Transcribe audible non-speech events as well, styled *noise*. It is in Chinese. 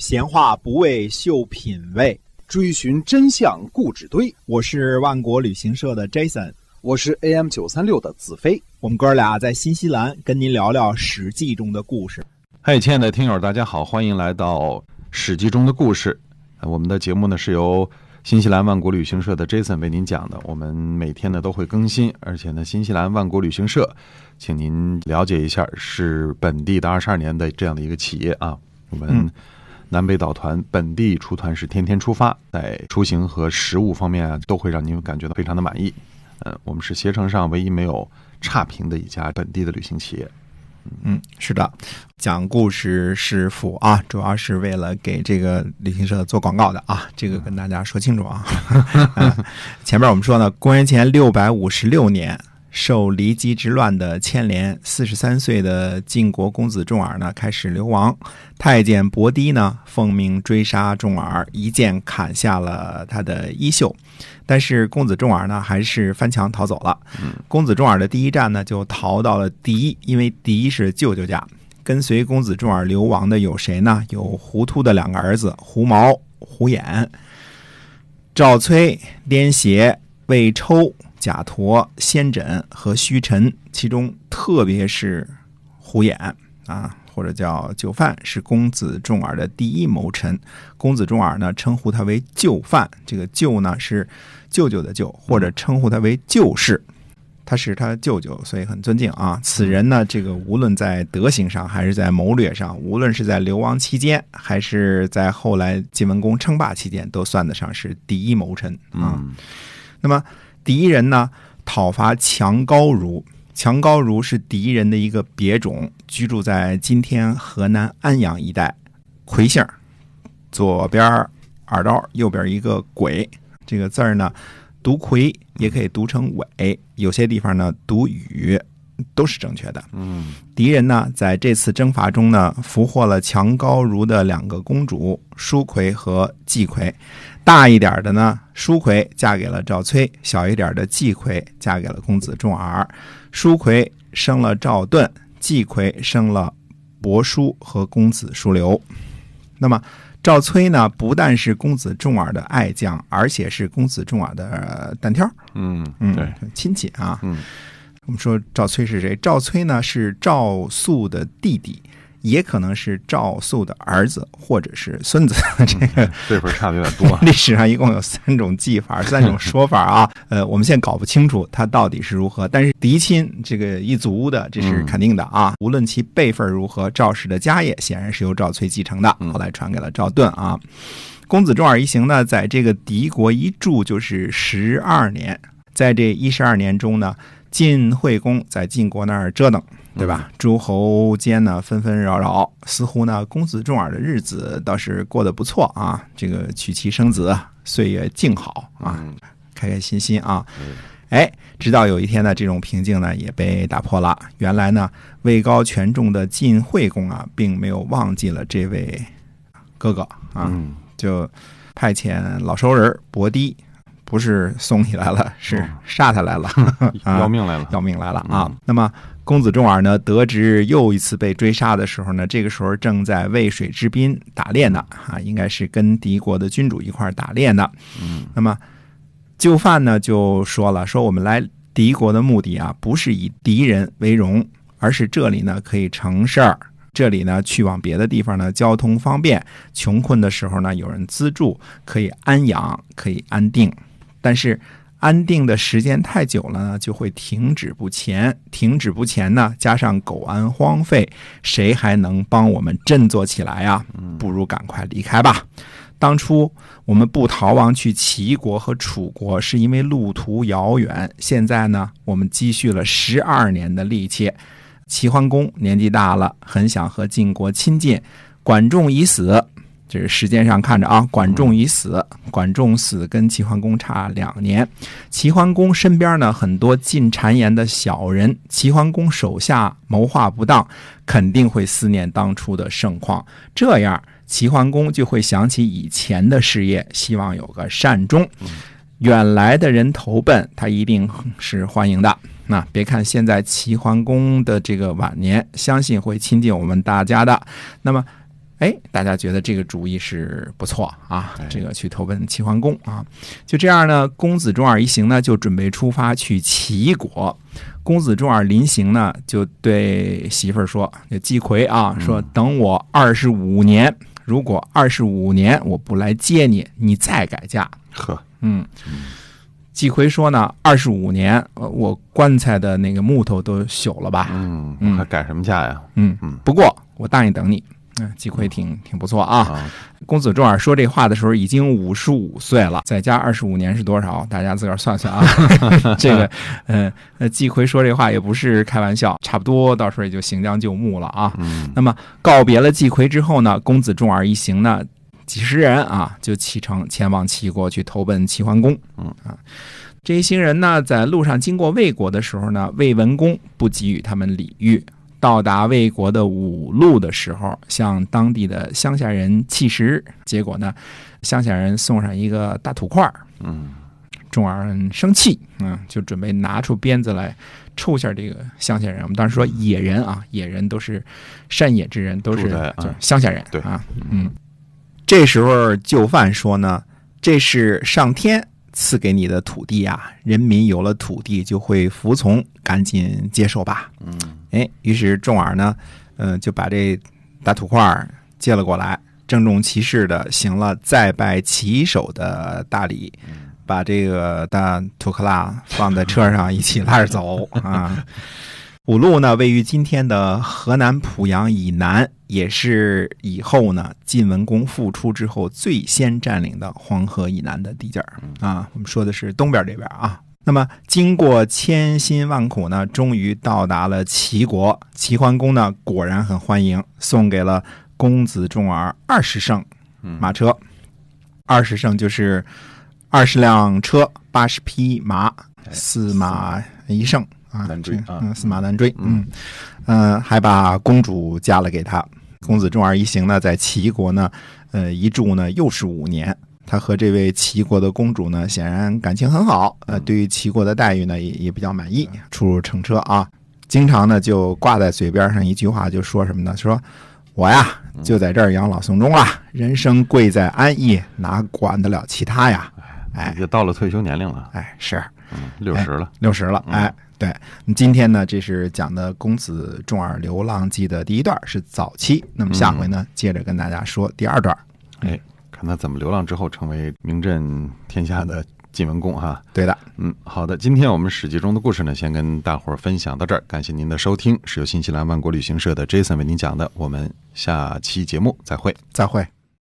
闲话不为秀品味，追寻真相故纸堆。我是万国旅行社的 Jason，我是 AM 九三六的子飞。我们哥俩在新西兰跟您聊聊《史记》中的故事。嗨，亲爱的听友，大家好，欢迎来到《史记》中的故事。我们的节目呢是由新西兰万国旅行社的 Jason 为您讲的。我们每天呢都会更新，而且呢，新西兰万国旅行社，请您了解一下，是本地的二十二年的这样的一个企业啊。我们南北岛团本地出团是天天出发，在出行和食物方面啊，都会让您感觉到非常的满意。嗯，我们是携程上唯一没有差评的一家本地的旅行企业。嗯，是的，讲故事是辅啊，主要是为了给这个旅行社做广告的啊，这个跟大家说清楚啊。*laughs* *laughs* 前面我们说呢，公元前六百五十六年。受骊姬之乱的牵连，四十三岁的晋国公子重耳呢开始流亡。太监伯堤呢奉命追杀重耳，一剑砍下了他的衣袖。但是公子重耳呢还是翻墙逃走了。公子重耳的第一站呢就逃到了狄，因为狄是舅舅家。跟随公子重耳流亡的有谁呢？有胡涂的两个儿子胡毛、胡眼、赵崔、颠邪、魏抽。贾陀、先轸和虚尘，其中特别是胡眼啊，或者叫就范，是公子重耳的第一谋臣。公子重耳呢，称呼他为就范，这个就呢是舅舅的舅，或者称呼他为舅氏，他是他舅舅，所以很尊敬啊。此人呢，这个无论在德行上，还是在谋略上，无论是在流亡期间，还是在后来晋文公称霸期间，都算得上是第一谋臣啊。那么。敌人呢讨伐强高如，强高如是敌人的一个别种，居住在今天河南安阳一带。魁姓，左边耳刀，右边一个鬼，这个字儿呢读魁，也可以读成伟，有些地方呢读羽，都是正确的。嗯，敌人呢在这次征伐中呢俘获了强高如的两个公主舒奎和季奎。大一点的呢，舒奎嫁给了赵崔；小一点的季奎嫁给了公子重耳。舒奎生了赵盾，季奎生了伯叔和公子叔刘。那么赵崔呢，不但是公子重耳的爱将，而且是公子重耳的单挑。嗯嗯，对，亲戚啊。嗯，我们说赵崔是谁？赵崔呢是赵肃的弟弟。也可能是赵肃的儿子，或者是孙子。*laughs* 这个辈分差的有点多。*laughs* 历史上一共有三种记法，三种 *laughs* 说法啊。呃，我们现在搞不清楚他到底是如何。但是嫡亲这个一族的，这是肯定的啊。无论其辈分如何，赵氏的家业显然是由赵崔继承的，后来传给了赵盾啊。公子重耳一行呢，在这个敌国一住就是十二年。在这一十二年中呢，晋惠公在晋国那儿折腾。对吧？诸侯间呢纷纷扰扰，似乎呢公子重耳的日子倒是过得不错啊。这个娶妻生子，岁月静好啊，开开心心啊。哎，直到有一天呢，这种平静呢也被打破了。原来呢，位高权重的晋惠公啊，并没有忘记了这位哥哥啊，就派遣老熟人伯堤，不是送你来了，*laughs* 是杀他来了，*laughs* 要命来了，要命来了啊。那么。公子重耳呢，得知又一次被追杀的时候呢，这个时候正在渭水之滨打猎呢，啊，应该是跟敌国的君主一块打猎呢。嗯，那么就范呢就说了，说我们来敌国的目的啊，不是以敌人为荣，而是这里呢可以成事儿，这里呢去往别的地方呢交通方便，穷困的时候呢有人资助，可以安养，可以安定，但是。安定的时间太久了呢，就会停止不前。停止不前呢，加上苟安荒废，谁还能帮我们振作起来呀？不如赶快离开吧。当初我们不逃亡去齐国和楚国，是因为路途遥远。现在呢，我们积蓄了十二年的力气。齐桓公年纪大了，很想和晋国亲近。管仲已死。这是时间上看着啊，管仲已死，管仲死跟齐桓公差两年。齐桓公身边呢很多进谗言的小人，齐桓公手下谋划不当，肯定会思念当初的盛况。这样，齐桓公就会想起以前的事业，希望有个善终。远来的人投奔他，一定是欢迎的。那别看现在齐桓公的这个晚年，相信会亲近我们大家的。那么。哎，大家觉得这个主意是不错啊哎，这个去投奔齐桓公啊。就这样呢，公子重耳一行呢就准备出发去齐国。公子重耳临行呢，就对媳妇儿说：“就季葵啊，说等我二十五年，如果二十五年我不来接你，你再改嫁。”呵，嗯，季葵说呢，二十五年，呃我棺材的那个木头都朽了吧？嗯，嗯还改什么嫁呀？嗯嗯不过我答应等你。嗯，季葵挺挺不错啊。啊，公子重耳说这话的时候已经五十五岁了，再加二十五年是多少？大家自个儿算算啊。*laughs* 这个，呃，呃，季葵说这话也不是开玩笑，差不多到时候也就行将就木了啊。嗯那么告别了季葵之后呢，公子重耳一行呢，几十人啊，就启程前往齐国去投奔齐桓公。嗯啊，这一行人呢，在路上经过魏国的时候呢，魏文公不给予他们礼遇。到达魏国的五路的时候，向当地的乡下人乞食，结果呢，乡下人送上一个大土块儿，嗯重耳很生气，嗯，就准备拿出鞭子来抽下这个乡下人。我们当时说野人啊，野人都是山野之人，都是就是啊乡下人，对啊，嗯。这时候就范说呢，这是上天赐给你的土地呀、人民有了土地就会服从，赶紧接受吧。嗯哎，于是重耳呢，呃，就把这大土块儿接了过来，郑重其事的行了再拜旗手的大礼，把这个大土克拉放在车上一起拉着走啊。五路呢，位于今天的河南濮阳以南，也是以后呢晋文公复出之后最先占领的黄河以南的地界儿啊。我们说的是东边这边啊。那么经过千辛万苦呢，终于到达了齐国。齐桓公呢，果然很欢迎，送给了公子重耳二十乘嗯马车。二十乘就是二十辆车，八十匹马，四马一乘啊，这难追啊嗯，四马难追。嗯嗯嗯，还把公主嫁了给他。公子重耳一行呢，在齐国呢，呃，一住呢又是五年。他和这位齐国的公主呢，显然感情很好，呃，对于齐国的待遇呢，也也比较满意，出入乘车啊，经常呢就挂在嘴边上一句话，就说什么呢？说我呀就在这儿养老送终了，人生贵在安逸，哪管得了其他呀？哎也到了退休年龄了，哎，是。嗯，六十了，六十了，嗯哎，对。那今天呢，这是讲的《公子重耳流浪记》的第一段，是早期。那么下回呢，接着跟大家说第二段。哎，看他怎么流浪之后成为名震天下的晋文公哈。对的，嗯，好的，今天我们《史记》中的故事呢，先跟大伙儿分享到这儿，感谢您的收听，是由新西兰万国旅行社的 Jason 为您讲的，我们下期节目再会。再会。